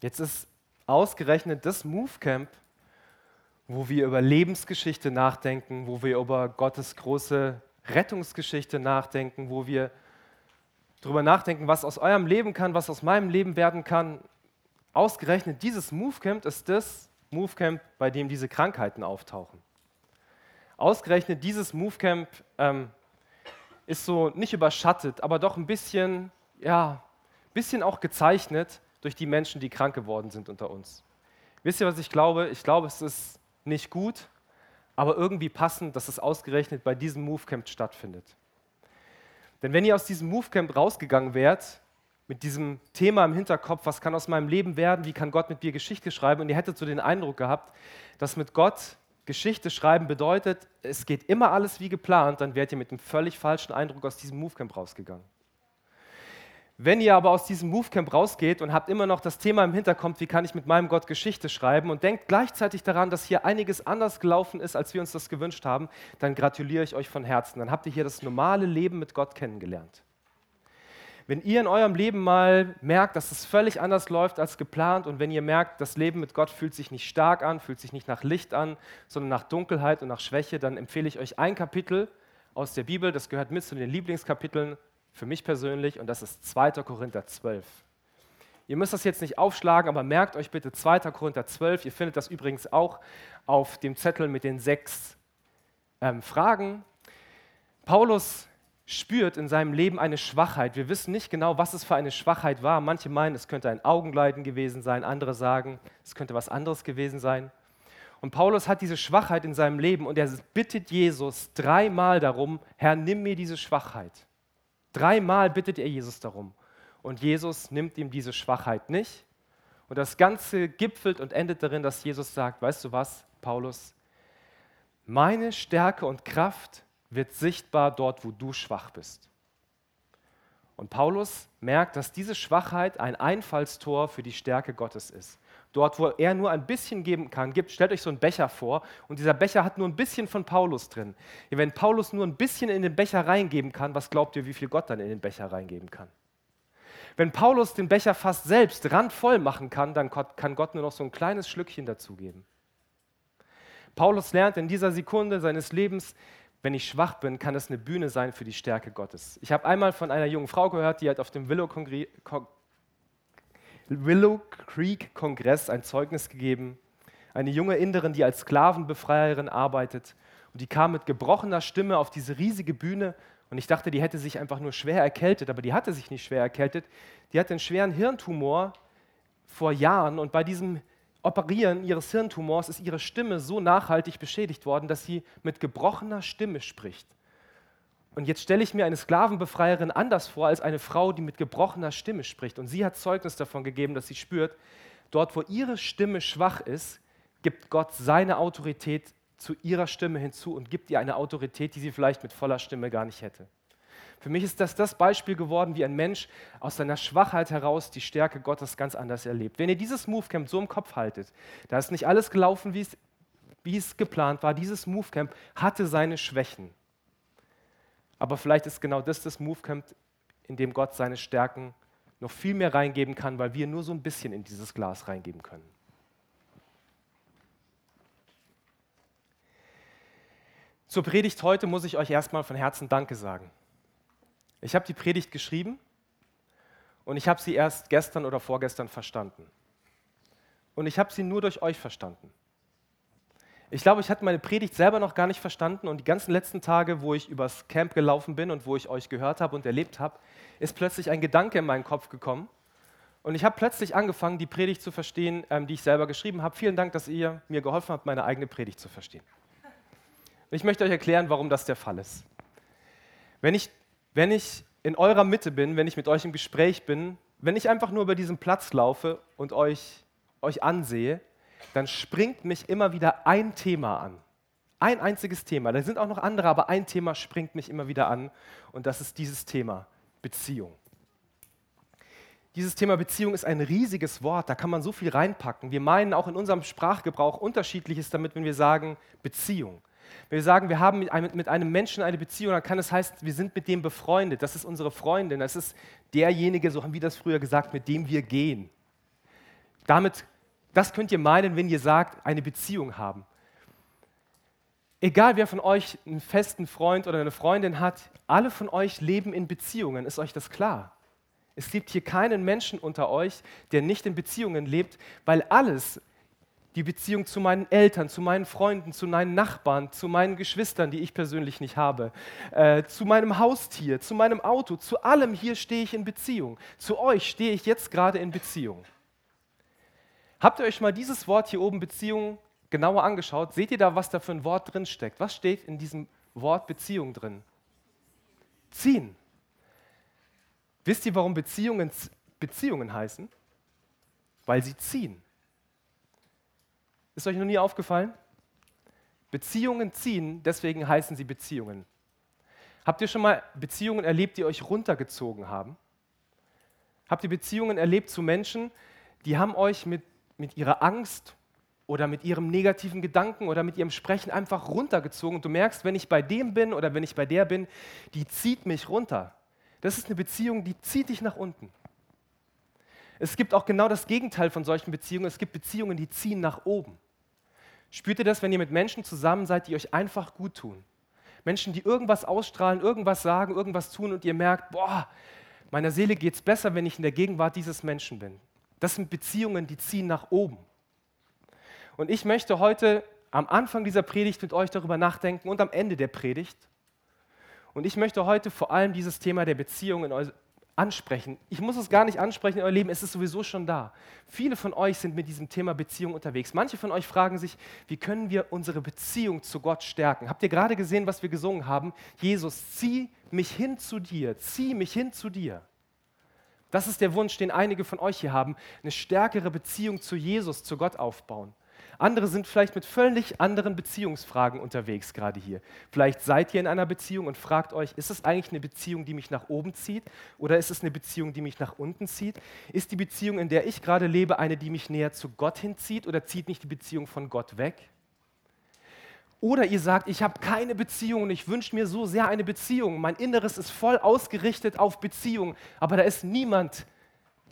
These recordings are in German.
Jetzt ist ausgerechnet das Movecamp, wo wir über Lebensgeschichte nachdenken, wo wir über Gottes große Rettungsgeschichte nachdenken, wo wir darüber nachdenken, was aus eurem Leben kann, was aus meinem Leben werden kann. Ausgerechnet dieses Movecamp ist das Movecamp, bei dem diese Krankheiten auftauchen. Ausgerechnet dieses Movecamp ähm, ist so nicht überschattet, aber doch ein bisschen, ja, bisschen auch gezeichnet durch die Menschen, die krank geworden sind unter uns. Wisst ihr, was ich glaube? Ich glaube, es ist nicht gut, aber irgendwie passend, dass es ausgerechnet bei diesem Movecamp stattfindet. Denn wenn ihr aus diesem Movecamp rausgegangen wärt, mit diesem Thema im Hinterkopf, was kann aus meinem Leben werden, wie kann Gott mit mir Geschichte schreiben, und ihr hättet so den Eindruck gehabt, dass mit Gott Geschichte schreiben bedeutet, es geht immer alles wie geplant, dann wärt ihr mit einem völlig falschen Eindruck aus diesem Movecamp rausgegangen. Wenn ihr aber aus diesem Movecamp rausgeht und habt immer noch das Thema im Hinterkopf, wie kann ich mit meinem Gott Geschichte schreiben und denkt gleichzeitig daran, dass hier einiges anders gelaufen ist, als wir uns das gewünscht haben, dann gratuliere ich euch von Herzen. Dann habt ihr hier das normale Leben mit Gott kennengelernt. Wenn ihr in eurem Leben mal merkt, dass es völlig anders läuft als geplant und wenn ihr merkt, das Leben mit Gott fühlt sich nicht stark an, fühlt sich nicht nach Licht an, sondern nach Dunkelheit und nach Schwäche, dann empfehle ich euch ein Kapitel aus der Bibel, das gehört mit zu den Lieblingskapiteln für mich persönlich und das ist 2. Korinther 12. Ihr müsst das jetzt nicht aufschlagen, aber merkt euch bitte 2. Korinther 12. Ihr findet das übrigens auch auf dem Zettel mit den sechs ähm, Fragen. Paulus spürt in seinem Leben eine Schwachheit. Wir wissen nicht genau, was es für eine Schwachheit war. Manche meinen, es könnte ein Augenleiden gewesen sein, andere sagen, es könnte was anderes gewesen sein. Und Paulus hat diese Schwachheit in seinem Leben und er bittet Jesus dreimal darum, Herr, nimm mir diese Schwachheit. Dreimal bittet er Jesus darum. Und Jesus nimmt ihm diese Schwachheit nicht. Und das Ganze gipfelt und endet darin, dass Jesus sagt, weißt du was, Paulus, meine Stärke und Kraft wird sichtbar dort, wo du schwach bist. Und Paulus merkt, dass diese Schwachheit ein Einfallstor für die Stärke Gottes ist. Dort, wo er nur ein bisschen geben kann, gibt, stellt euch so einen Becher vor und dieser Becher hat nur ein bisschen von Paulus drin. Wenn Paulus nur ein bisschen in den Becher reingeben kann, was glaubt ihr, wie viel Gott dann in den Becher reingeben kann? Wenn Paulus den Becher fast selbst randvoll machen kann, dann kann Gott nur noch so ein kleines Schlückchen dazugeben. Paulus lernt in dieser Sekunde seines Lebens, wenn ich schwach bin, kann es eine Bühne sein für die Stärke Gottes. Ich habe einmal von einer jungen Frau gehört, die hat auf dem Willow, Willow Creek Kongress ein Zeugnis gegeben. Eine junge Inderin, die als Sklavenbefreierin arbeitet. Und die kam mit gebrochener Stimme auf diese riesige Bühne. Und ich dachte, die hätte sich einfach nur schwer erkältet, aber die hatte sich nicht schwer erkältet. Die hatte einen schweren Hirntumor vor Jahren und bei diesem Operieren ihres Hirntumors ist ihre Stimme so nachhaltig beschädigt worden, dass sie mit gebrochener Stimme spricht. Und jetzt stelle ich mir eine Sklavenbefreierin anders vor als eine Frau, die mit gebrochener Stimme spricht. Und sie hat Zeugnis davon gegeben, dass sie spürt, dort wo ihre Stimme schwach ist, gibt Gott seine Autorität zu ihrer Stimme hinzu und gibt ihr eine Autorität, die sie vielleicht mit voller Stimme gar nicht hätte. Für mich ist das das Beispiel geworden, wie ein Mensch aus seiner Schwachheit heraus die Stärke Gottes ganz anders erlebt. Wenn ihr dieses Movecamp so im Kopf haltet, da ist nicht alles gelaufen, wie es, wie es geplant war. Dieses Movecamp hatte seine Schwächen. Aber vielleicht ist genau das das Movecamp, in dem Gott seine Stärken noch viel mehr reingeben kann, weil wir nur so ein bisschen in dieses Glas reingeben können. Zur Predigt heute muss ich euch erstmal von Herzen Danke sagen. Ich habe die Predigt geschrieben und ich habe sie erst gestern oder vorgestern verstanden. Und ich habe sie nur durch euch verstanden. Ich glaube, ich hatte meine Predigt selber noch gar nicht verstanden und die ganzen letzten Tage, wo ich übers Camp gelaufen bin und wo ich euch gehört habe und erlebt habe, ist plötzlich ein Gedanke in meinen Kopf gekommen und ich habe plötzlich angefangen, die Predigt zu verstehen, ähm, die ich selber geschrieben habe. Vielen Dank, dass ihr mir geholfen habt, meine eigene Predigt zu verstehen. Und ich möchte euch erklären, warum das der Fall ist. Wenn ich wenn ich in eurer Mitte bin, wenn ich mit euch im Gespräch bin, wenn ich einfach nur über diesen Platz laufe und euch, euch ansehe, dann springt mich immer wieder ein Thema an. Ein einziges Thema. Da sind auch noch andere, aber ein Thema springt mich immer wieder an und das ist dieses Thema Beziehung. Dieses Thema Beziehung ist ein riesiges Wort, da kann man so viel reinpacken. Wir meinen auch in unserem Sprachgebrauch unterschiedliches damit, wenn wir sagen Beziehung. Wenn wir sagen, wir haben mit einem Menschen eine Beziehung, dann kann es heißen, wir sind mit dem befreundet. Das ist unsere Freundin. Das ist derjenige, so haben wir das früher gesagt, mit dem wir gehen. Damit, das könnt ihr meinen, wenn ihr sagt, eine Beziehung haben. Egal wer von euch einen festen Freund oder eine Freundin hat, alle von euch leben in Beziehungen, ist euch das klar? Es gibt hier keinen Menschen unter euch, der nicht in Beziehungen lebt, weil alles, die Beziehung zu meinen Eltern, zu meinen Freunden, zu meinen Nachbarn, zu meinen Geschwistern, die ich persönlich nicht habe, äh, zu meinem Haustier, zu meinem Auto, zu allem hier stehe ich in Beziehung. Zu euch stehe ich jetzt gerade in Beziehung. Habt ihr euch mal dieses Wort hier oben Beziehung genauer angeschaut? Seht ihr da, was da für ein Wort drin steckt? Was steht in diesem Wort Beziehung drin? Ziehen. Wisst ihr, warum Beziehungen Beziehungen heißen? Weil sie ziehen. Ist euch noch nie aufgefallen? Beziehungen ziehen, deswegen heißen sie Beziehungen. Habt ihr schon mal Beziehungen erlebt, die euch runtergezogen haben? Habt ihr Beziehungen erlebt zu Menschen, die haben euch mit, mit ihrer Angst oder mit ihrem negativen Gedanken oder mit ihrem Sprechen einfach runtergezogen und du merkst, wenn ich bei dem bin oder wenn ich bei der bin, die zieht mich runter. Das ist eine Beziehung, die zieht dich nach unten. Es gibt auch genau das Gegenteil von solchen Beziehungen. Es gibt Beziehungen, die ziehen nach oben. Spürt ihr das, wenn ihr mit Menschen zusammen seid, die euch einfach gut tun? Menschen, die irgendwas ausstrahlen, irgendwas sagen, irgendwas tun und ihr merkt, boah, meiner Seele geht es besser, wenn ich in der Gegenwart dieses Menschen bin. Das sind Beziehungen, die ziehen nach oben. Und ich möchte heute am Anfang dieser Predigt mit euch darüber nachdenken und am Ende der Predigt. Und ich möchte heute vor allem dieses Thema der Beziehung in ansprechen. Ich muss es gar nicht ansprechen in euer Leben, es ist sowieso schon da. Viele von euch sind mit diesem Thema Beziehung unterwegs. Manche von euch fragen sich, wie können wir unsere Beziehung zu Gott stärken? Habt ihr gerade gesehen, was wir gesungen haben? Jesus, zieh mich hin zu dir, zieh mich hin zu dir. Das ist der Wunsch, den einige von euch hier haben, eine stärkere Beziehung zu Jesus, zu Gott aufbauen. Andere sind vielleicht mit völlig anderen Beziehungsfragen unterwegs gerade hier. Vielleicht seid ihr in einer Beziehung und fragt euch, ist es eigentlich eine Beziehung, die mich nach oben zieht oder ist es eine Beziehung, die mich nach unten zieht? Ist die Beziehung, in der ich gerade lebe, eine, die mich näher zu Gott hinzieht oder zieht mich die Beziehung von Gott weg? Oder ihr sagt, ich habe keine Beziehung und ich wünsche mir so sehr eine Beziehung. Mein Inneres ist voll ausgerichtet auf Beziehung, aber da ist niemand,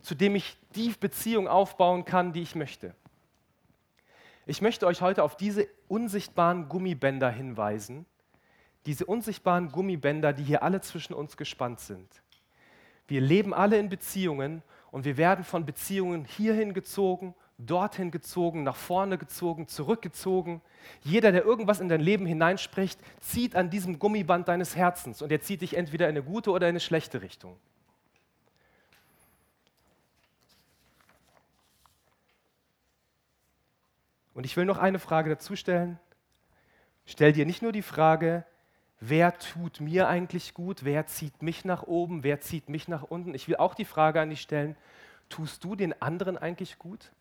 zu dem ich die Beziehung aufbauen kann, die ich möchte. Ich möchte euch heute auf diese unsichtbaren Gummibänder hinweisen, diese unsichtbaren Gummibänder, die hier alle zwischen uns gespannt sind. Wir leben alle in Beziehungen und wir werden von Beziehungen hierhin gezogen, dorthin gezogen, nach vorne gezogen, zurückgezogen. Jeder, der irgendwas in dein Leben hineinspricht, zieht an diesem Gummiband deines Herzens und er zieht dich entweder in eine gute oder in eine schlechte Richtung. Und ich will noch eine Frage dazu stellen. Stell dir nicht nur die Frage, wer tut mir eigentlich gut, wer zieht mich nach oben, wer zieht mich nach unten. Ich will auch die Frage an dich stellen, tust du den anderen eigentlich gut?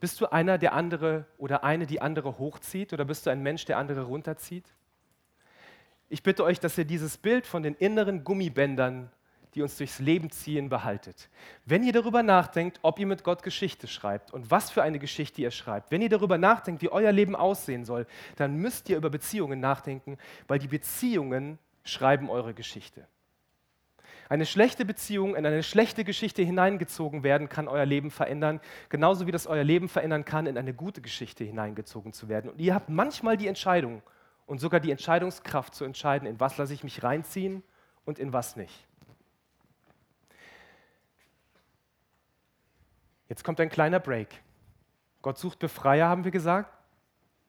Bist du einer, der andere oder eine, die andere hochzieht oder bist du ein Mensch, der andere runterzieht? Ich bitte euch, dass ihr dieses Bild von den inneren Gummibändern die uns durchs Leben ziehen, behaltet. Wenn ihr darüber nachdenkt, ob ihr mit Gott Geschichte schreibt und was für eine Geschichte ihr schreibt, wenn ihr darüber nachdenkt, wie euer Leben aussehen soll, dann müsst ihr über Beziehungen nachdenken, weil die Beziehungen schreiben eure Geschichte. Eine schlechte Beziehung in eine schlechte Geschichte hineingezogen werden, kann euer Leben verändern, genauso wie das euer Leben verändern kann, in eine gute Geschichte hineingezogen zu werden. Und ihr habt manchmal die Entscheidung und sogar die Entscheidungskraft zu entscheiden, in was lasse ich mich reinziehen und in was nicht. Jetzt kommt ein kleiner Break. Gott sucht Befreier, haben wir gesagt.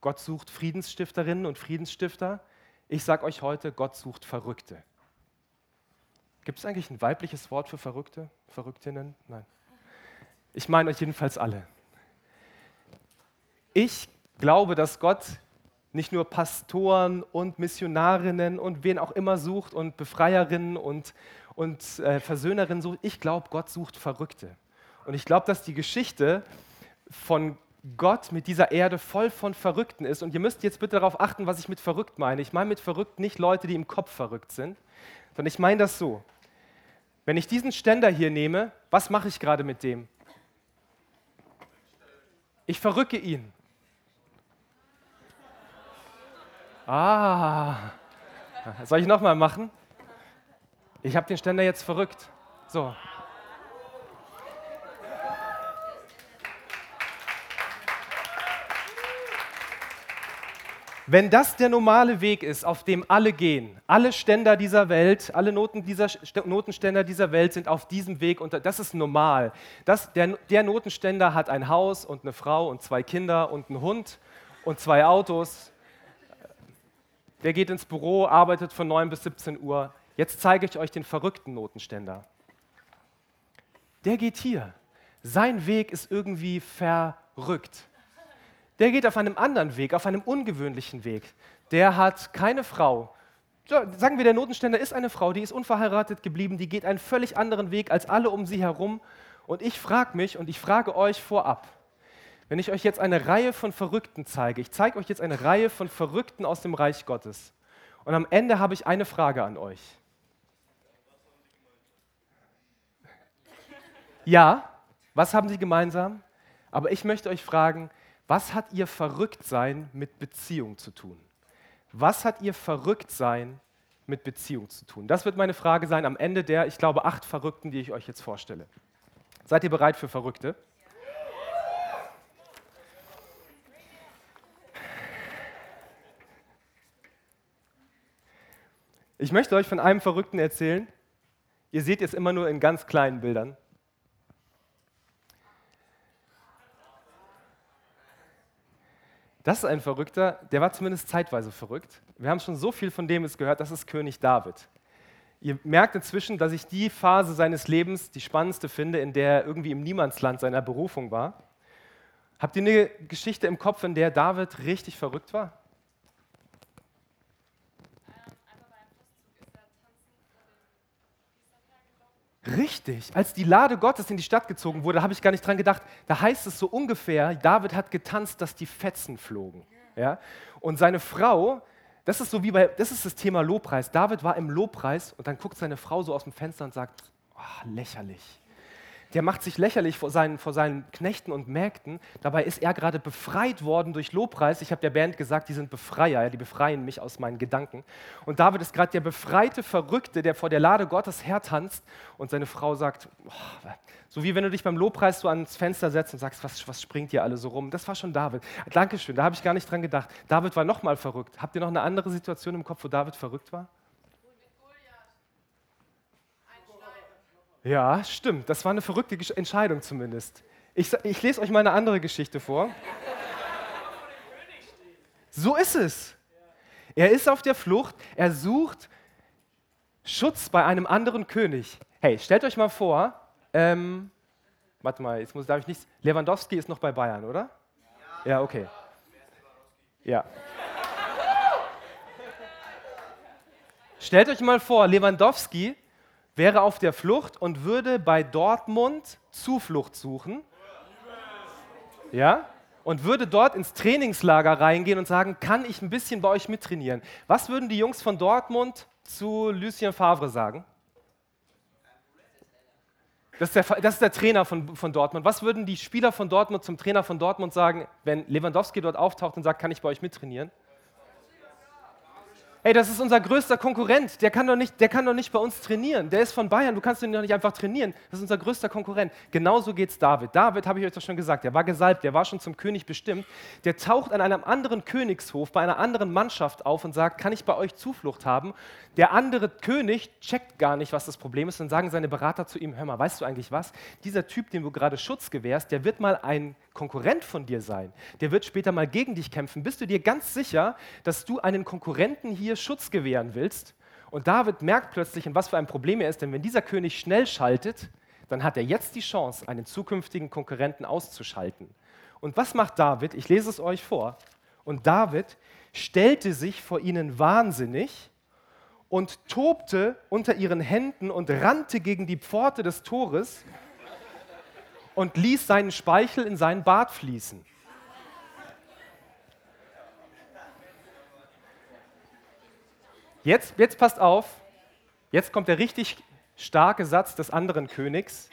Gott sucht Friedensstifterinnen und Friedensstifter. Ich sage euch heute, Gott sucht Verrückte. Gibt es eigentlich ein weibliches Wort für Verrückte? Verrücktinnen? Nein. Ich meine euch jedenfalls alle. Ich glaube, dass Gott nicht nur Pastoren und Missionarinnen und wen auch immer sucht und Befreierinnen und, und äh, Versöhnerinnen sucht. Ich glaube, Gott sucht Verrückte. Und ich glaube, dass die Geschichte von Gott mit dieser Erde voll von Verrückten ist. Und ihr müsst jetzt bitte darauf achten, was ich mit verrückt meine. Ich meine mit verrückt nicht Leute, die im Kopf verrückt sind, sondern ich meine das so. Wenn ich diesen Ständer hier nehme, was mache ich gerade mit dem? Ich verrücke ihn. Ah, soll ich nochmal machen? Ich habe den Ständer jetzt verrückt. So, Wenn das der normale Weg ist, auf dem alle gehen, alle Ständer dieser Welt, alle Noten dieser, Notenständer dieser Welt sind auf diesem Weg und das ist normal. Das, der, der Notenständer hat ein Haus und eine Frau und zwei Kinder und einen Hund und zwei Autos. Der geht ins Büro, arbeitet von 9 bis 17 Uhr. Jetzt zeige ich euch den verrückten Notenständer. Der geht hier. Sein Weg ist irgendwie verrückt. Der geht auf einem anderen Weg, auf einem ungewöhnlichen Weg. Der hat keine Frau. Sagen wir, der Notenständer ist eine Frau, die ist unverheiratet geblieben, die geht einen völlig anderen Weg als alle um sie herum. Und ich frage mich und ich frage euch vorab, wenn ich euch jetzt eine Reihe von Verrückten zeige, ich zeige euch jetzt eine Reihe von Verrückten aus dem Reich Gottes. Und am Ende habe ich eine Frage an euch. Ja, was haben sie gemeinsam? Aber ich möchte euch fragen, was hat ihr Verrücktsein mit Beziehung zu tun? Was hat ihr Verrücktsein mit Beziehung zu tun? Das wird meine Frage sein am Ende der, ich glaube, acht Verrückten, die ich euch jetzt vorstelle. Seid ihr bereit für Verrückte? Ich möchte euch von einem Verrückten erzählen. Ihr seht es immer nur in ganz kleinen Bildern. Das ist ein Verrückter, der war zumindest zeitweise verrückt. Wir haben schon so viel von dem jetzt gehört, das ist König David. Ihr merkt inzwischen, dass ich die Phase seines Lebens die spannendste finde, in der er irgendwie im Niemandsland seiner Berufung war. Habt ihr eine Geschichte im Kopf, in der David richtig verrückt war? Richtig, als die Lade Gottes in die Stadt gezogen wurde, habe ich gar nicht dran gedacht. Da heißt es so ungefähr, David hat getanzt, dass die Fetzen flogen. Ja? Und seine Frau, das ist so wie bei, das ist das Thema Lobpreis. David war im Lobpreis und dann guckt seine Frau so aus dem Fenster und sagt, oh, lächerlich der macht sich lächerlich vor seinen, vor seinen Knechten und Mägden. Dabei ist er gerade befreit worden durch Lobpreis. Ich habe der Band gesagt, die sind Befreier, ja, die befreien mich aus meinen Gedanken. Und David ist gerade der befreite Verrückte, der vor der Lade Gottes hertanzt und seine Frau sagt, oh, so wie wenn du dich beim Lobpreis so ans Fenster setzt und sagst, was, was springt hier alle so rum? Das war schon David. Dankeschön, da habe ich gar nicht dran gedacht. David war nochmal verrückt. Habt ihr noch eine andere Situation im Kopf, wo David verrückt war? Ja, stimmt. Das war eine verrückte Entscheidung zumindest. Ich, ich lese euch mal eine andere Geschichte vor. So ist es. Er ist auf der Flucht. Er sucht Schutz bei einem anderen König. Hey, stellt euch mal vor, ähm, warte mal, jetzt muss, darf ich nichts. Lewandowski ist noch bei Bayern, oder? Ja, ja okay. Ja. Stellt euch mal vor, Lewandowski wäre auf der Flucht und würde bei Dortmund Zuflucht suchen. Ja? Und würde dort ins Trainingslager reingehen und sagen, kann ich ein bisschen bei euch mittrainieren? Was würden die Jungs von Dortmund zu Lucien Favre sagen? Das ist, der, das ist der, Trainer von, von, Dortmund. Was würden die Spieler von Dortmund zum Trainer von Dortmund sagen, wenn Lewandowski dort auftaucht und sagt, kann ich bei euch mittrainieren? Ey, das ist unser größter Konkurrent. Der kann, doch nicht, der kann doch nicht bei uns trainieren. Der ist von Bayern. Du kannst ihn doch nicht einfach trainieren. Das ist unser größter Konkurrent. Genauso geht es David. David, habe ich euch doch schon gesagt, der war gesalbt, der war schon zum König bestimmt. Der taucht an einem anderen Königshof, bei einer anderen Mannschaft auf und sagt, kann ich bei euch Zuflucht haben? Der andere König checkt gar nicht, was das Problem ist. Dann sagen seine Berater zu ihm, hör mal, weißt du eigentlich was? Dieser Typ, dem du gerade Schutz gewährst, der wird mal ein Konkurrent von dir sein. Der wird später mal gegen dich kämpfen. Bist du dir ganz sicher, dass du einen Konkurrenten hier Schutz gewähren willst. Und David merkt plötzlich, in was für ein Problem er ist, denn wenn dieser König schnell schaltet, dann hat er jetzt die Chance, einen zukünftigen Konkurrenten auszuschalten. Und was macht David? Ich lese es euch vor. Und David stellte sich vor ihnen wahnsinnig und tobte unter ihren Händen und rannte gegen die Pforte des Tores und ließ seinen Speichel in seinen Bart fließen. Jetzt, jetzt passt auf, jetzt kommt der richtig starke Satz des anderen Königs.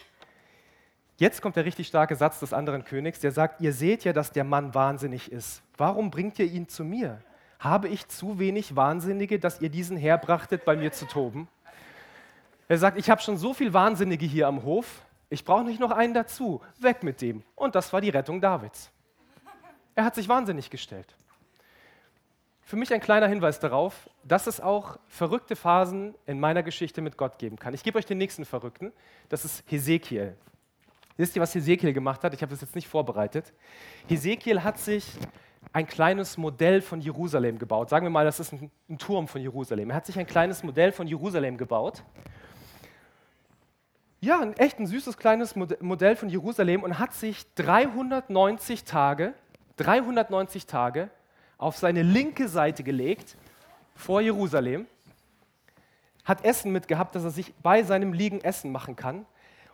Jetzt kommt der richtig starke Satz des anderen Königs, der sagt, ihr seht ja, dass der Mann wahnsinnig ist. Warum bringt ihr ihn zu mir? Habe ich zu wenig Wahnsinnige, dass ihr diesen herbrachtet, bei mir zu toben? Er sagt, ich habe schon so viel Wahnsinnige hier am Hof, ich brauche nicht noch einen dazu, weg mit dem. Und das war die Rettung Davids. Er hat sich wahnsinnig gestellt. für mich ein kleiner Hinweis darauf, dass es auch verrückte Phasen in meiner Geschichte mit Gott geben kann. Ich gebe euch den nächsten Verrückten, das ist Hesekiel. Wisst ihr, was Hesekiel gemacht hat? Ich habe das jetzt nicht vorbereitet. Hesekiel hat sich ein kleines Modell von Jerusalem gebaut. Sagen wir mal, das ist ein, ein Turm von Jerusalem. Er hat sich ein kleines Modell von Jerusalem gebaut. Ja, ein echt ein süßes kleines Modell von Jerusalem und hat sich 390 Tage, 390 Tage auf seine linke Seite gelegt vor Jerusalem, hat Essen mitgehabt, dass er sich bei seinem Liegen Essen machen kann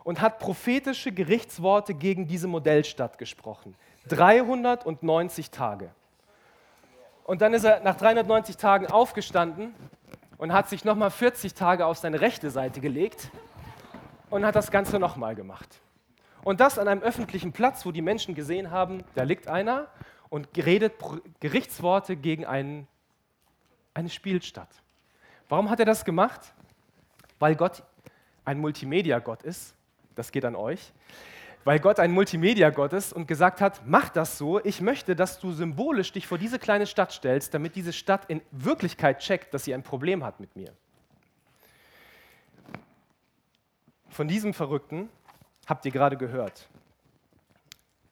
und hat prophetische Gerichtsworte gegen diese Modellstadt gesprochen. 390 Tage. Und dann ist er nach 390 Tagen aufgestanden und hat sich nochmal 40 Tage auf seine rechte Seite gelegt und hat das Ganze nochmal gemacht. Und das an einem öffentlichen Platz, wo die Menschen gesehen haben, da liegt einer und redet Gerichtsworte gegen einen, eine Spielstadt. Warum hat er das gemacht? Weil Gott ein Multimedia-Gott ist. Das geht an euch. Weil Gott ein Multimedia-Gott ist und gesagt hat, mach das so, ich möchte, dass du symbolisch dich vor diese kleine Stadt stellst, damit diese Stadt in Wirklichkeit checkt, dass sie ein Problem hat mit mir. Von diesem Verrückten habt ihr gerade gehört.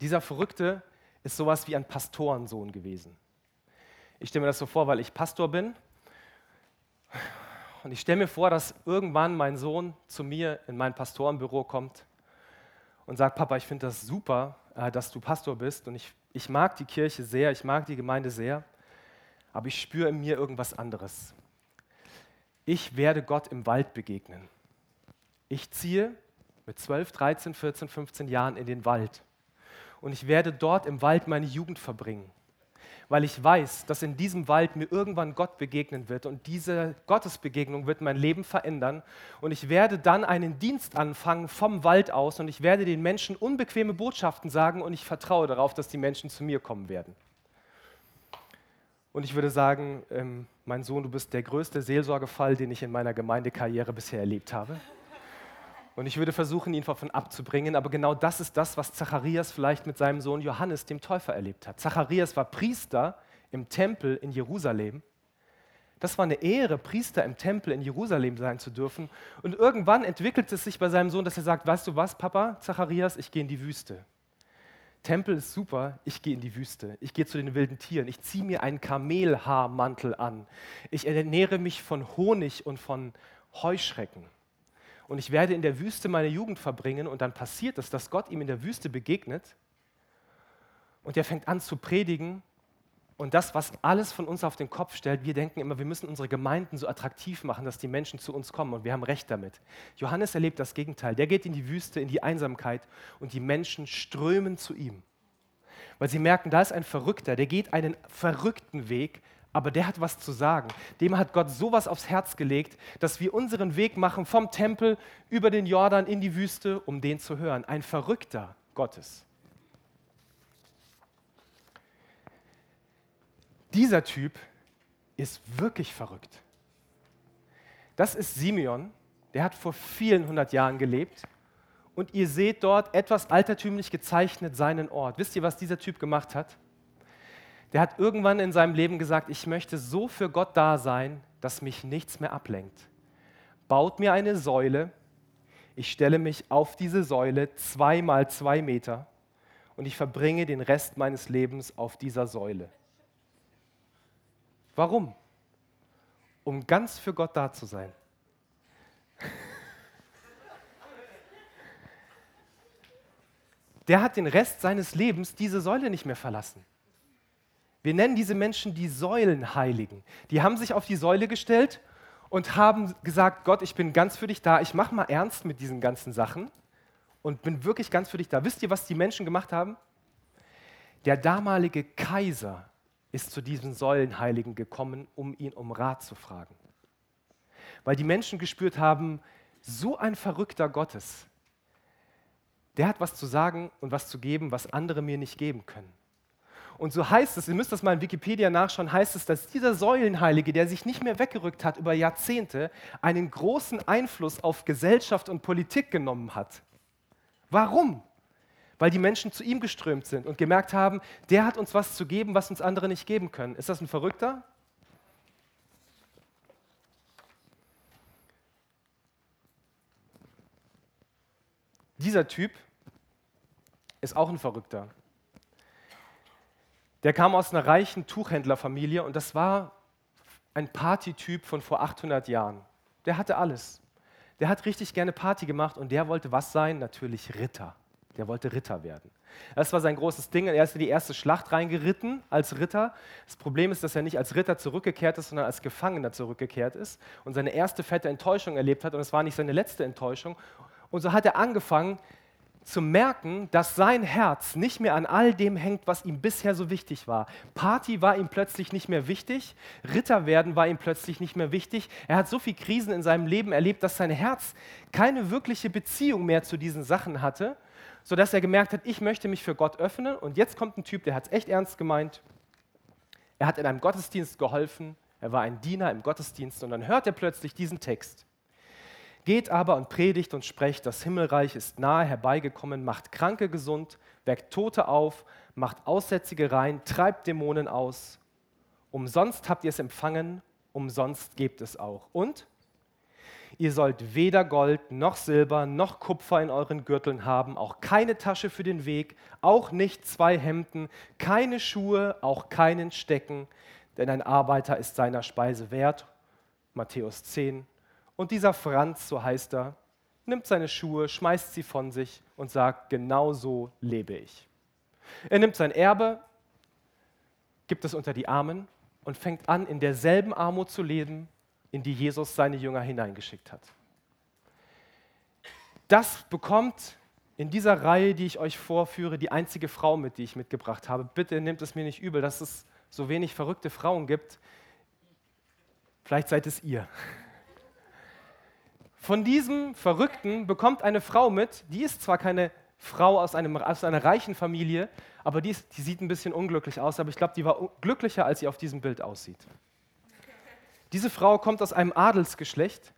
Dieser Verrückte ist sowas wie ein Pastorensohn gewesen. Ich stelle mir das so vor, weil ich Pastor bin. Und ich stelle mir vor, dass irgendwann mein Sohn zu mir in mein Pastorenbüro kommt und sagt, Papa, ich finde das super, äh, dass du Pastor bist und ich, ich mag die Kirche sehr, ich mag die Gemeinde sehr, aber ich spüre in mir irgendwas anderes. Ich werde Gott im Wald begegnen. Ich ziehe mit 12, 13, 14, 15 Jahren in den Wald und ich werde dort im Wald meine Jugend verbringen, weil ich weiß, dass in diesem Wald mir irgendwann Gott begegnen wird und diese Gottesbegegnung wird mein Leben verändern und ich werde dann einen Dienst anfangen vom Wald aus und ich werde den Menschen unbequeme Botschaften sagen und ich vertraue darauf, dass die Menschen zu mir kommen werden. Und ich würde sagen, ähm, mein Sohn, du bist der größte Seelsorgefall, den ich in meiner Gemeindekarriere bisher erlebt habe. Und ich würde versuchen, ihn davon abzubringen, aber genau das ist das, was Zacharias vielleicht mit seinem Sohn Johannes, dem Täufer, erlebt hat. Zacharias war Priester im Tempel in Jerusalem. Das war eine Ehre, Priester im Tempel in Jerusalem sein zu dürfen. Und irgendwann entwickelt es sich bei seinem Sohn, dass er sagt, weißt du was, Papa, Zacharias, ich gehe in die Wüste. Tempel ist super, ich gehe in die Wüste. Ich gehe zu den wilden Tieren. Ich ziehe mir einen Kamelhaarmantel an. Ich ernähre mich von Honig und von Heuschrecken und ich werde in der Wüste meine Jugend verbringen und dann passiert es, dass Gott ihm in der Wüste begegnet und er fängt an zu predigen und das, was alles von uns auf den Kopf stellt, wir denken immer, wir müssen unsere Gemeinden so attraktiv machen, dass die Menschen zu uns kommen und wir haben recht damit. Johannes erlebt das Gegenteil. Der geht in die Wüste, in die Einsamkeit und die Menschen strömen zu ihm. Weil sie merken, da ist ein Verrückter, der geht einen verrückten Weg, aber der hat was zu sagen. Dem hat Gott sowas aufs Herz gelegt, dass wir unseren Weg machen vom Tempel über den Jordan in die Wüste, um den zu hören. Ein Verrückter Gottes. Dieser Typ ist wirklich verrückt. Das ist Simeon, der hat vor vielen hundert Jahren gelebt. Und ihr seht dort etwas altertümlich gezeichnet seinen Ort. Wisst ihr, was dieser Typ gemacht hat? Der hat irgendwann in seinem Leben gesagt, ich möchte so für Gott da sein, dass mich nichts mehr ablenkt. Baut mir eine Säule, ich stelle mich auf diese Säule zweimal zwei Meter und ich verbringe den Rest meines Lebens auf dieser Säule. Warum? Um ganz für Gott da zu sein. Der hat den Rest seines Lebens diese Säule nicht mehr verlassen. Wir nennen diese Menschen die Säulenheiligen. Die haben sich auf die Säule gestellt und haben gesagt, Gott, ich bin ganz für dich da, ich mache mal ernst mit diesen ganzen Sachen und bin wirklich ganz für dich da. Wisst ihr, was die Menschen gemacht haben? Der damalige Kaiser ist zu diesem Säulenheiligen gekommen, um ihn um Rat zu fragen. Weil die Menschen gespürt haben, so ein verrückter Gottes, der hat was zu sagen und was zu geben, was andere mir nicht geben können. Und so heißt es, ihr müsst das mal in Wikipedia nachschauen, heißt es, dass dieser Säulenheilige, der sich nicht mehr weggerückt hat über Jahrzehnte, einen großen Einfluss auf Gesellschaft und Politik genommen hat. Warum? Weil die Menschen zu ihm geströmt sind und gemerkt haben, der hat uns was zu geben, was uns andere nicht geben können. Ist das ein Verrückter? Dieser Typ ist auch ein Verrückter. Der kam aus einer reichen Tuchhändlerfamilie und das war ein Partytyp von vor 800 Jahren. Der hatte alles. Der hat richtig gerne Party gemacht und der wollte was sein? Natürlich Ritter. Der wollte Ritter werden. Das war sein großes Ding. Er ist in die erste Schlacht reingeritten als Ritter. Das Problem ist, dass er nicht als Ritter zurückgekehrt ist, sondern als Gefangener zurückgekehrt ist und seine erste fette Enttäuschung erlebt hat. Und es war nicht seine letzte Enttäuschung. Und so hat er angefangen, zu merken, dass sein Herz nicht mehr an all dem hängt, was ihm bisher so wichtig war. Party war ihm plötzlich nicht mehr wichtig, Ritter werden war ihm plötzlich nicht mehr wichtig. Er hat so viele Krisen in seinem Leben erlebt, dass sein Herz keine wirkliche Beziehung mehr zu diesen Sachen hatte, sodass er gemerkt hat, ich möchte mich für Gott öffnen. Und jetzt kommt ein Typ, der hat es echt ernst gemeint. Er hat in einem Gottesdienst geholfen, er war ein Diener im Gottesdienst und dann hört er plötzlich diesen Text. Geht aber und predigt und sprecht, das Himmelreich ist nahe herbeigekommen, macht Kranke gesund, weckt Tote auf, macht Aussätzige rein, treibt Dämonen aus. Umsonst habt ihr es empfangen, umsonst gebt es auch. Und ihr sollt weder Gold noch Silber noch Kupfer in euren Gürteln haben, auch keine Tasche für den Weg, auch nicht zwei Hemden, keine Schuhe, auch keinen Stecken, denn ein Arbeiter ist seiner Speise wert. Matthäus 10, und dieser Franz, so heißt er, nimmt seine Schuhe, schmeißt sie von sich und sagt, genau so lebe ich. Er nimmt sein Erbe, gibt es unter die Armen und fängt an, in derselben Armut zu leben, in die Jesus seine Jünger hineingeschickt hat. Das bekommt in dieser Reihe, die ich euch vorführe, die einzige Frau mit, die ich mitgebracht habe. Bitte nehmt es mir nicht übel, dass es so wenig verrückte Frauen gibt. Vielleicht seid es ihr. Von diesem Verrückten bekommt eine Frau mit, die ist zwar keine Frau aus, einem, aus einer reichen Familie, aber die, ist, die sieht ein bisschen unglücklich aus, aber ich glaube, die war glücklicher, als sie auf diesem Bild aussieht. Diese Frau kommt aus einem Adelsgeschlecht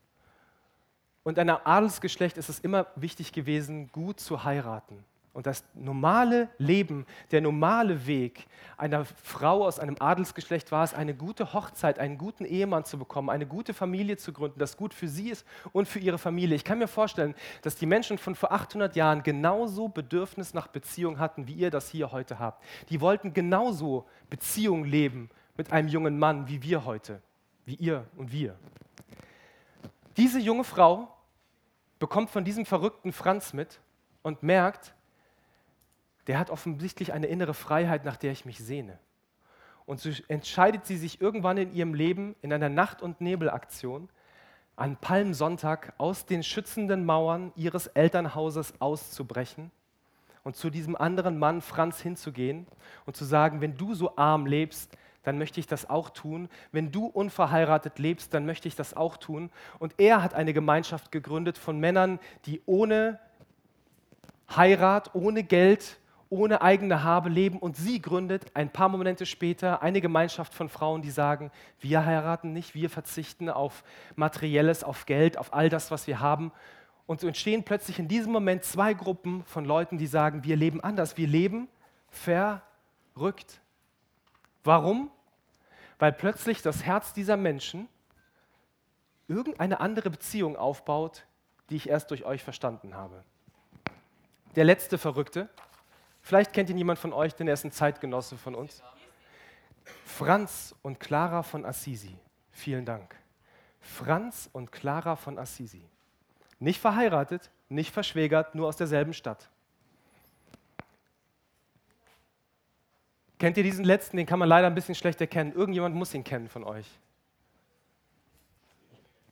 und in einem Adelsgeschlecht ist es immer wichtig gewesen, gut zu heiraten. Und das normale Leben, der normale Weg einer Frau aus einem Adelsgeschlecht war es, eine gute Hochzeit, einen guten Ehemann zu bekommen, eine gute Familie zu gründen, das gut für sie ist und für ihre Familie. Ich kann mir vorstellen, dass die Menschen von vor 800 Jahren genauso Bedürfnis nach Beziehung hatten, wie ihr das hier heute habt. Die wollten genauso Beziehung leben mit einem jungen Mann wie wir heute, wie ihr und wir. Diese junge Frau bekommt von diesem verrückten Franz mit und merkt, der hat offensichtlich eine innere Freiheit, nach der ich mich sehne. Und so entscheidet sie sich irgendwann in ihrem Leben in einer Nacht- und Nebelaktion an Palmsonntag aus den schützenden Mauern ihres Elternhauses auszubrechen und zu diesem anderen Mann Franz hinzugehen und zu sagen, wenn du so arm lebst, dann möchte ich das auch tun. Wenn du unverheiratet lebst, dann möchte ich das auch tun. Und er hat eine Gemeinschaft gegründet von Männern, die ohne Heirat, ohne Geld ohne eigene Habe leben und sie gründet ein paar Momente später eine Gemeinschaft von Frauen, die sagen, wir heiraten nicht, wir verzichten auf materielles, auf Geld, auf all das, was wir haben. Und so entstehen plötzlich in diesem Moment zwei Gruppen von Leuten, die sagen, wir leben anders, wir leben verrückt. Warum? Weil plötzlich das Herz dieser Menschen irgendeine andere Beziehung aufbaut, die ich erst durch euch verstanden habe. Der letzte Verrückte, Vielleicht kennt ihn jemand von euch, denn er ist ein Zeitgenosse von uns. Franz und Clara von Assisi. Vielen Dank. Franz und Clara von Assisi. Nicht verheiratet, nicht verschwägert, nur aus derselben Stadt. Kennt ihr diesen letzten? Den kann man leider ein bisschen schlecht erkennen. Irgendjemand muss ihn kennen von euch.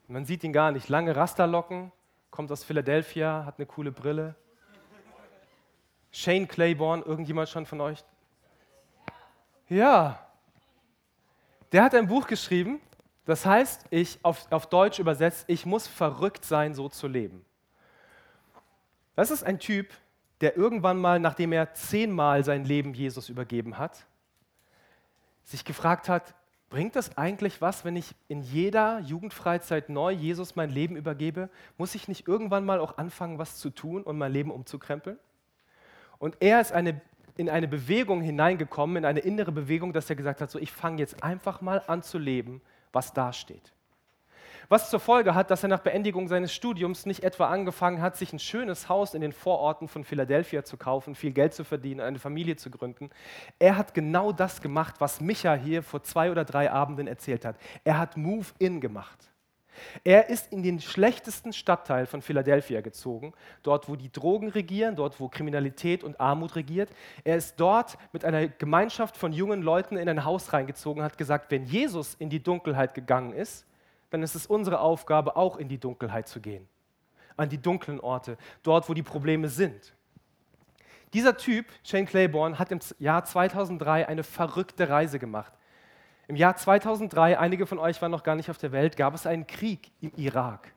Man sieht ihn gar nicht. Lange Rasterlocken, kommt aus Philadelphia, hat eine coole Brille. Shane Claiborne, irgendjemand schon von euch? Ja. Der hat ein Buch geschrieben, das heißt, ich auf, auf Deutsch übersetzt, ich muss verrückt sein, so zu leben. Das ist ein Typ, der irgendwann mal, nachdem er zehnmal sein Leben Jesus übergeben hat, sich gefragt hat, bringt das eigentlich was, wenn ich in jeder Jugendfreizeit neu Jesus mein Leben übergebe? Muss ich nicht irgendwann mal auch anfangen, was zu tun und mein Leben umzukrempeln? Und er ist eine, in eine Bewegung hineingekommen, in eine innere Bewegung, dass er gesagt hat, so ich fange jetzt einfach mal an zu leben, was da steht. Was zur Folge hat, dass er nach Beendigung seines Studiums nicht etwa angefangen hat, sich ein schönes Haus in den Vororten von Philadelphia zu kaufen, viel Geld zu verdienen, eine Familie zu gründen. Er hat genau das gemacht, was Micha hier vor zwei oder drei Abenden erzählt hat. Er hat Move-In gemacht. Er ist in den schlechtesten Stadtteil von Philadelphia gezogen, dort wo die Drogen regieren, dort wo Kriminalität und Armut regiert. Er ist dort mit einer Gemeinschaft von jungen Leuten in ein Haus reingezogen, hat gesagt, wenn Jesus in die Dunkelheit gegangen ist, dann ist es unsere Aufgabe, auch in die Dunkelheit zu gehen, an die dunklen Orte, dort wo die Probleme sind. Dieser Typ, Shane Claiborne, hat im Jahr 2003 eine verrückte Reise gemacht. Im Jahr 2003, einige von euch waren noch gar nicht auf der Welt, gab es einen Krieg im Irak.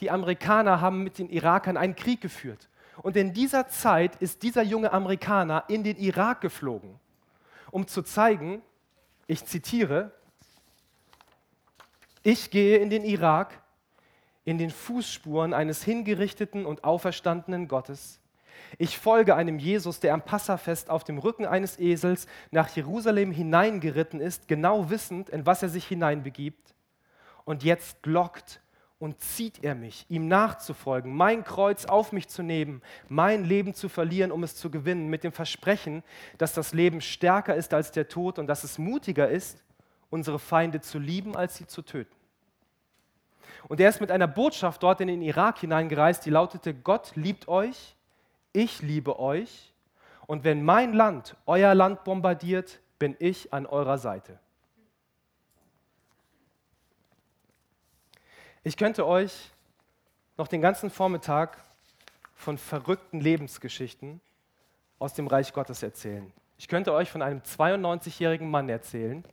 Die Amerikaner haben mit den Irakern einen Krieg geführt. Und in dieser Zeit ist dieser junge Amerikaner in den Irak geflogen, um zu zeigen, ich zitiere, ich gehe in den Irak in den Fußspuren eines hingerichteten und auferstandenen Gottes ich folge einem Jesus, der am Passafest auf dem Rücken eines Esels nach Jerusalem hineingeritten ist, genau wissend, in was er sich hineinbegibt. Und jetzt lockt und zieht er mich, ihm nachzufolgen, mein Kreuz auf mich zu nehmen, mein Leben zu verlieren, um es zu gewinnen, mit dem Versprechen, dass das Leben stärker ist als der Tod und dass es mutiger ist, unsere Feinde zu lieben, als sie zu töten. Und er ist mit einer Botschaft dort in den Irak hineingereist, die lautete, Gott liebt euch ich liebe euch und wenn mein Land euer Land bombardiert, bin ich an eurer Seite. Ich könnte euch noch den ganzen Vormittag von verrückten Lebensgeschichten aus dem Reich Gottes erzählen. Ich könnte euch von einem 92-jährigen Mann erzählen,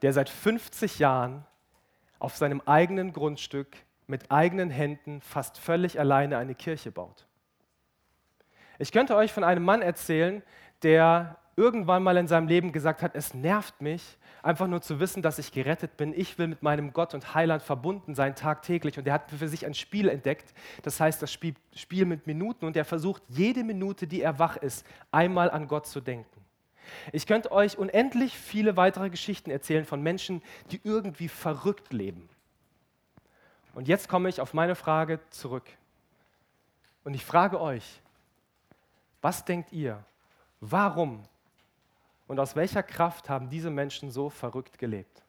der seit 50 Jahren auf seinem eigenen Grundstück mit eigenen Händen fast völlig alleine eine Kirche baut. Ich könnte euch von einem Mann erzählen, der irgendwann mal in seinem Leben gesagt hat, es nervt mich, einfach nur zu wissen, dass ich gerettet bin. Ich will mit meinem Gott und Heiland verbunden sein, tagtäglich. Und er hat für sich ein Spiel entdeckt, das heißt das Spiel, Spiel mit Minuten. Und er versucht, jede Minute, die er wach ist, einmal an Gott zu denken. Ich könnte euch unendlich viele weitere Geschichten erzählen von Menschen, die irgendwie verrückt leben. Und jetzt komme ich auf meine Frage zurück. Und ich frage euch, was denkt ihr? Warum und aus welcher Kraft haben diese Menschen so verrückt gelebt?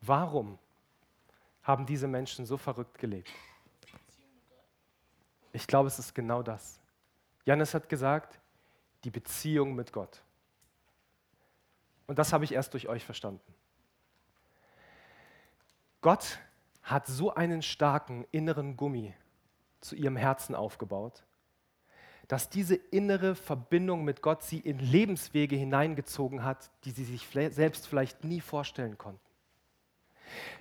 Warum haben diese Menschen so verrückt gelebt? Ich glaube, es ist genau das. Janis hat gesagt, die Beziehung mit Gott. Und das habe ich erst durch euch verstanden. Gott hat so einen starken inneren Gummi zu ihrem Herzen aufgebaut, dass diese innere Verbindung mit Gott sie in Lebenswege hineingezogen hat, die sie sich selbst vielleicht nie vorstellen konnten.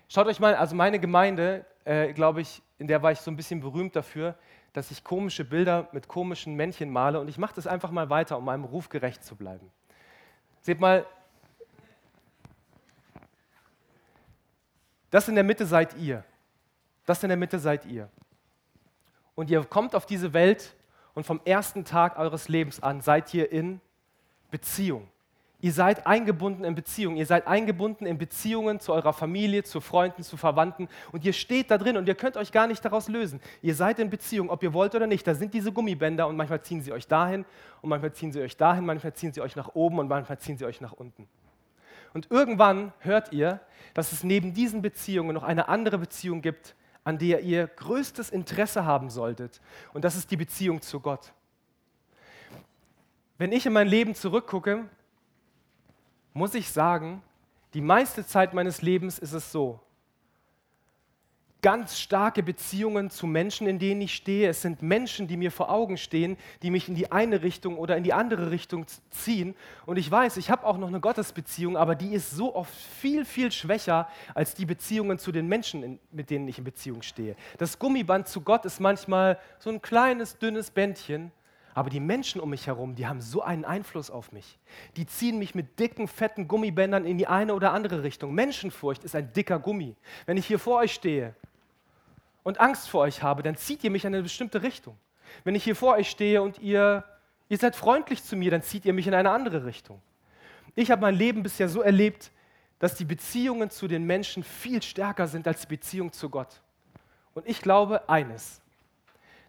Schaut euch mal, also meine Gemeinde, äh, glaube ich, in der war ich so ein bisschen berühmt dafür, dass ich komische Bilder mit komischen Männchen male und ich mache das einfach mal weiter, um meinem Ruf gerecht zu bleiben. Seht mal, Das in der Mitte seid ihr. Das in der Mitte seid ihr. Und ihr kommt auf diese Welt und vom ersten Tag eures Lebens an seid ihr in Beziehung. Ihr seid eingebunden in Beziehungen. Ihr seid eingebunden in Beziehungen zu eurer Familie, zu Freunden, zu Verwandten. Und ihr steht da drin und ihr könnt euch gar nicht daraus lösen. Ihr seid in Beziehung, ob ihr wollt oder nicht. Da sind diese Gummibänder und manchmal ziehen sie euch dahin und manchmal ziehen sie euch dahin, manchmal ziehen sie euch nach oben und manchmal ziehen sie euch nach unten. Und irgendwann hört ihr, dass es neben diesen Beziehungen noch eine andere Beziehung gibt, an der ihr größtes Interesse haben solltet. Und das ist die Beziehung zu Gott. Wenn ich in mein Leben zurückgucke, muss ich sagen, die meiste Zeit meines Lebens ist es so, ganz starke Beziehungen zu Menschen, in denen ich stehe. Es sind Menschen, die mir vor Augen stehen, die mich in die eine Richtung oder in die andere Richtung ziehen. Und ich weiß, ich habe auch noch eine Gottesbeziehung, aber die ist so oft viel, viel schwächer als die Beziehungen zu den Menschen, mit denen ich in Beziehung stehe. Das Gummiband zu Gott ist manchmal so ein kleines, dünnes Bändchen. Aber die Menschen um mich herum, die haben so einen Einfluss auf mich. Die ziehen mich mit dicken, fetten Gummibändern in die eine oder andere Richtung. Menschenfurcht ist ein dicker Gummi. Wenn ich hier vor euch stehe und Angst vor euch habe, dann zieht ihr mich in eine bestimmte Richtung. Wenn ich hier vor euch stehe und ihr, ihr seid freundlich zu mir, dann zieht ihr mich in eine andere Richtung. Ich habe mein Leben bisher so erlebt, dass die Beziehungen zu den Menschen viel stärker sind als die Beziehung zu Gott. Und ich glaube eines,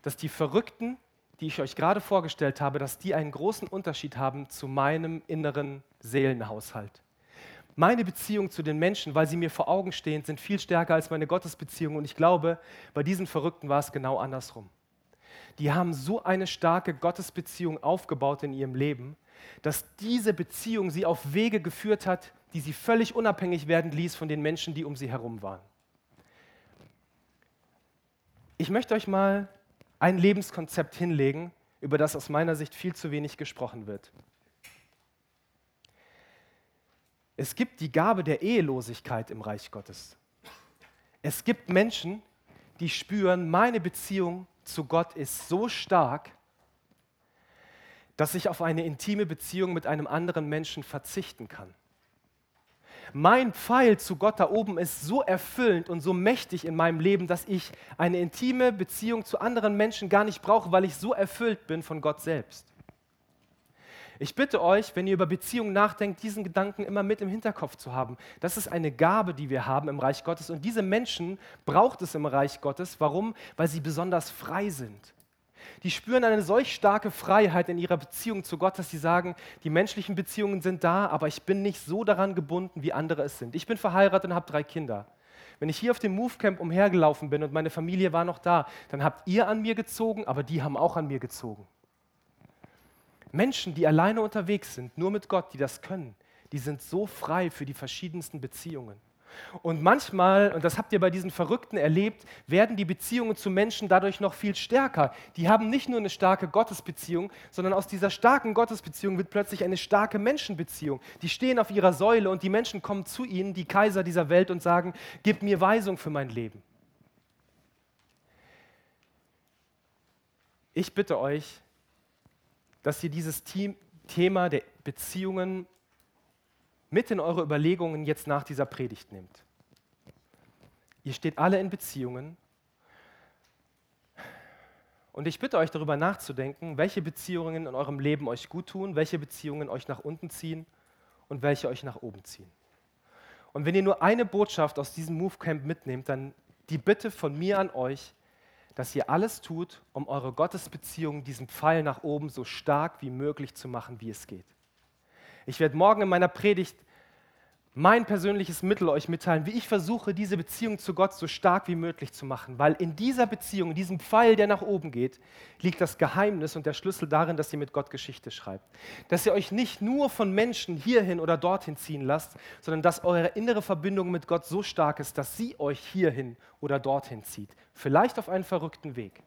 dass die Verrückten, die ich euch gerade vorgestellt habe, dass die einen großen Unterschied haben zu meinem inneren Seelenhaushalt. Meine Beziehungen zu den Menschen, weil sie mir vor Augen stehen, sind viel stärker als meine Gottesbeziehung. Und ich glaube, bei diesen Verrückten war es genau andersrum. Die haben so eine starke Gottesbeziehung aufgebaut in ihrem Leben, dass diese Beziehung sie auf Wege geführt hat, die sie völlig unabhängig werden ließ von den Menschen, die um sie herum waren. Ich möchte euch mal ein Lebenskonzept hinlegen, über das aus meiner Sicht viel zu wenig gesprochen wird. Es gibt die Gabe der Ehelosigkeit im Reich Gottes. Es gibt Menschen, die spüren, meine Beziehung zu Gott ist so stark, dass ich auf eine intime Beziehung mit einem anderen Menschen verzichten kann. Mein Pfeil zu Gott da oben ist so erfüllend und so mächtig in meinem Leben, dass ich eine intime Beziehung zu anderen Menschen gar nicht brauche, weil ich so erfüllt bin von Gott selbst. Ich bitte euch, wenn ihr über Beziehungen nachdenkt, diesen Gedanken immer mit im Hinterkopf zu haben. Das ist eine Gabe, die wir haben im Reich Gottes. Und diese Menschen braucht es im Reich Gottes. Warum? Weil sie besonders frei sind. Die spüren eine solch starke Freiheit in ihrer Beziehung zu Gott, dass sie sagen, die menschlichen Beziehungen sind da, aber ich bin nicht so daran gebunden, wie andere es sind. Ich bin verheiratet und habe drei Kinder. Wenn ich hier auf dem Movecamp umhergelaufen bin und meine Familie war noch da, dann habt ihr an mir gezogen, aber die haben auch an mir gezogen. Menschen, die alleine unterwegs sind, nur mit Gott, die das können, die sind so frei für die verschiedensten Beziehungen. Und manchmal, und das habt ihr bei diesen Verrückten erlebt, werden die Beziehungen zu Menschen dadurch noch viel stärker. Die haben nicht nur eine starke Gottesbeziehung, sondern aus dieser starken Gottesbeziehung wird plötzlich eine starke Menschenbeziehung. Die stehen auf ihrer Säule und die Menschen kommen zu ihnen, die Kaiser dieser Welt, und sagen, gib mir Weisung für mein Leben. Ich bitte euch, dass ihr dieses Thema der Beziehungen mit in eure Überlegungen jetzt nach dieser Predigt nehmt. Ihr steht alle in Beziehungen. Und ich bitte euch darüber nachzudenken, welche Beziehungen in eurem Leben euch gut tun, welche Beziehungen euch nach unten ziehen und welche euch nach oben ziehen. Und wenn ihr nur eine Botschaft aus diesem Move Camp mitnehmt, dann die Bitte von mir an euch, dass ihr alles tut, um eure Gottesbeziehung, diesen Pfeil nach oben so stark wie möglich zu machen, wie es geht. Ich werde morgen in meiner Predigt mein persönliches Mittel euch mitteilen, wie ich versuche, diese Beziehung zu Gott so stark wie möglich zu machen. Weil in dieser Beziehung, in diesem Pfeil, der nach oben geht, liegt das Geheimnis und der Schlüssel darin, dass ihr mit Gott Geschichte schreibt. Dass ihr euch nicht nur von Menschen hierhin oder dorthin ziehen lasst, sondern dass eure innere Verbindung mit Gott so stark ist, dass sie euch hierhin oder dorthin zieht. Vielleicht auf einen verrückten Weg.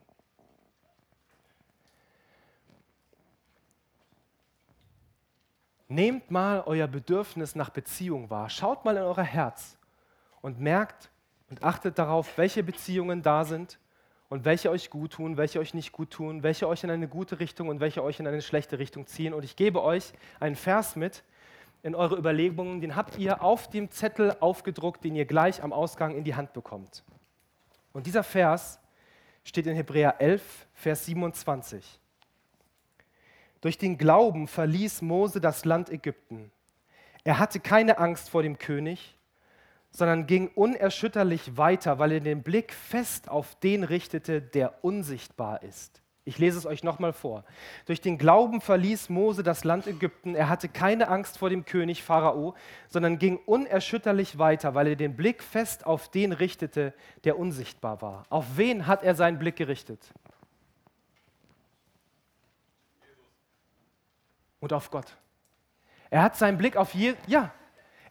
Nehmt mal euer Bedürfnis nach Beziehung wahr. Schaut mal in euer Herz und merkt und achtet darauf, welche Beziehungen da sind und welche euch gut tun, welche euch nicht gut tun, welche euch in eine gute Richtung und welche euch in eine schlechte Richtung ziehen. Und ich gebe euch einen Vers mit in eure Überlegungen, den habt ihr auf dem Zettel aufgedruckt, den ihr gleich am Ausgang in die Hand bekommt. Und dieser Vers steht in Hebräer 11, Vers 27. Durch den Glauben verließ Mose das Land Ägypten. Er hatte keine Angst vor dem König, sondern ging unerschütterlich weiter, weil er den Blick fest auf den richtete, der unsichtbar ist. Ich lese es euch nochmal vor. Durch den Glauben verließ Mose das Land Ägypten. Er hatte keine Angst vor dem König Pharao, sondern ging unerschütterlich weiter, weil er den Blick fest auf den richtete, der unsichtbar war. Auf wen hat er seinen Blick gerichtet? Und auf Gott. Er hat seinen Blick auf je, ja,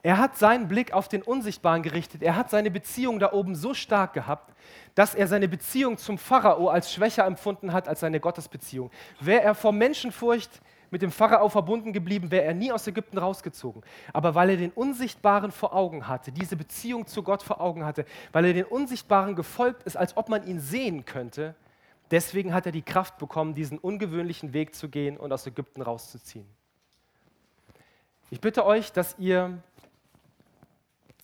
er hat seinen Blick auf den Unsichtbaren gerichtet. Er hat seine Beziehung da oben so stark gehabt, dass er seine Beziehung zum Pharao als schwächer empfunden hat als seine Gottesbeziehung. Wäre er vor Menschenfurcht mit dem Pharao verbunden geblieben, wäre er nie aus Ägypten rausgezogen. Aber weil er den Unsichtbaren vor Augen hatte, diese Beziehung zu Gott vor Augen hatte, weil er den Unsichtbaren gefolgt ist, als ob man ihn sehen könnte, Deswegen hat er die Kraft bekommen, diesen ungewöhnlichen Weg zu gehen und aus Ägypten rauszuziehen. Ich bitte euch, dass ihr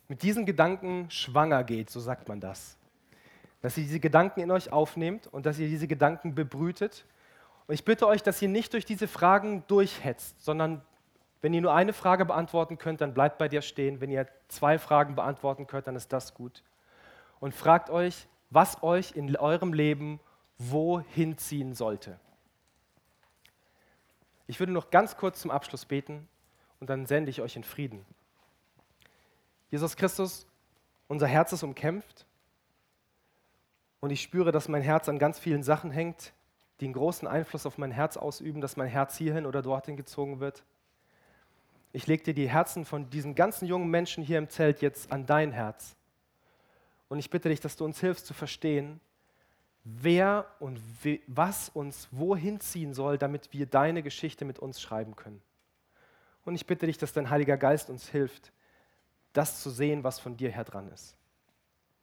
mit diesen Gedanken schwanger geht, so sagt man das. dass ihr diese Gedanken in euch aufnehmt und dass ihr diese Gedanken bebrütet. Und ich bitte euch, dass ihr nicht durch diese Fragen durchhetzt, sondern wenn ihr nur eine Frage beantworten könnt, dann bleibt bei dir stehen. Wenn ihr zwei Fragen beantworten könnt, dann ist das gut. Und fragt euch, was euch in eurem Leben wohin ziehen sollte. Ich würde noch ganz kurz zum Abschluss beten und dann sende ich euch in Frieden. Jesus Christus, unser Herz ist umkämpft und ich spüre, dass mein Herz an ganz vielen Sachen hängt, die einen großen Einfluss auf mein Herz ausüben, dass mein Herz hierhin oder dorthin gezogen wird. Ich lege dir die Herzen von diesen ganzen jungen Menschen hier im Zelt jetzt an dein Herz. Und ich bitte dich, dass du uns hilfst zu verstehen, wer und was uns wohin ziehen soll, damit wir deine Geschichte mit uns schreiben können. Und ich bitte dich, dass dein Heiliger Geist uns hilft, das zu sehen, was von dir her dran ist.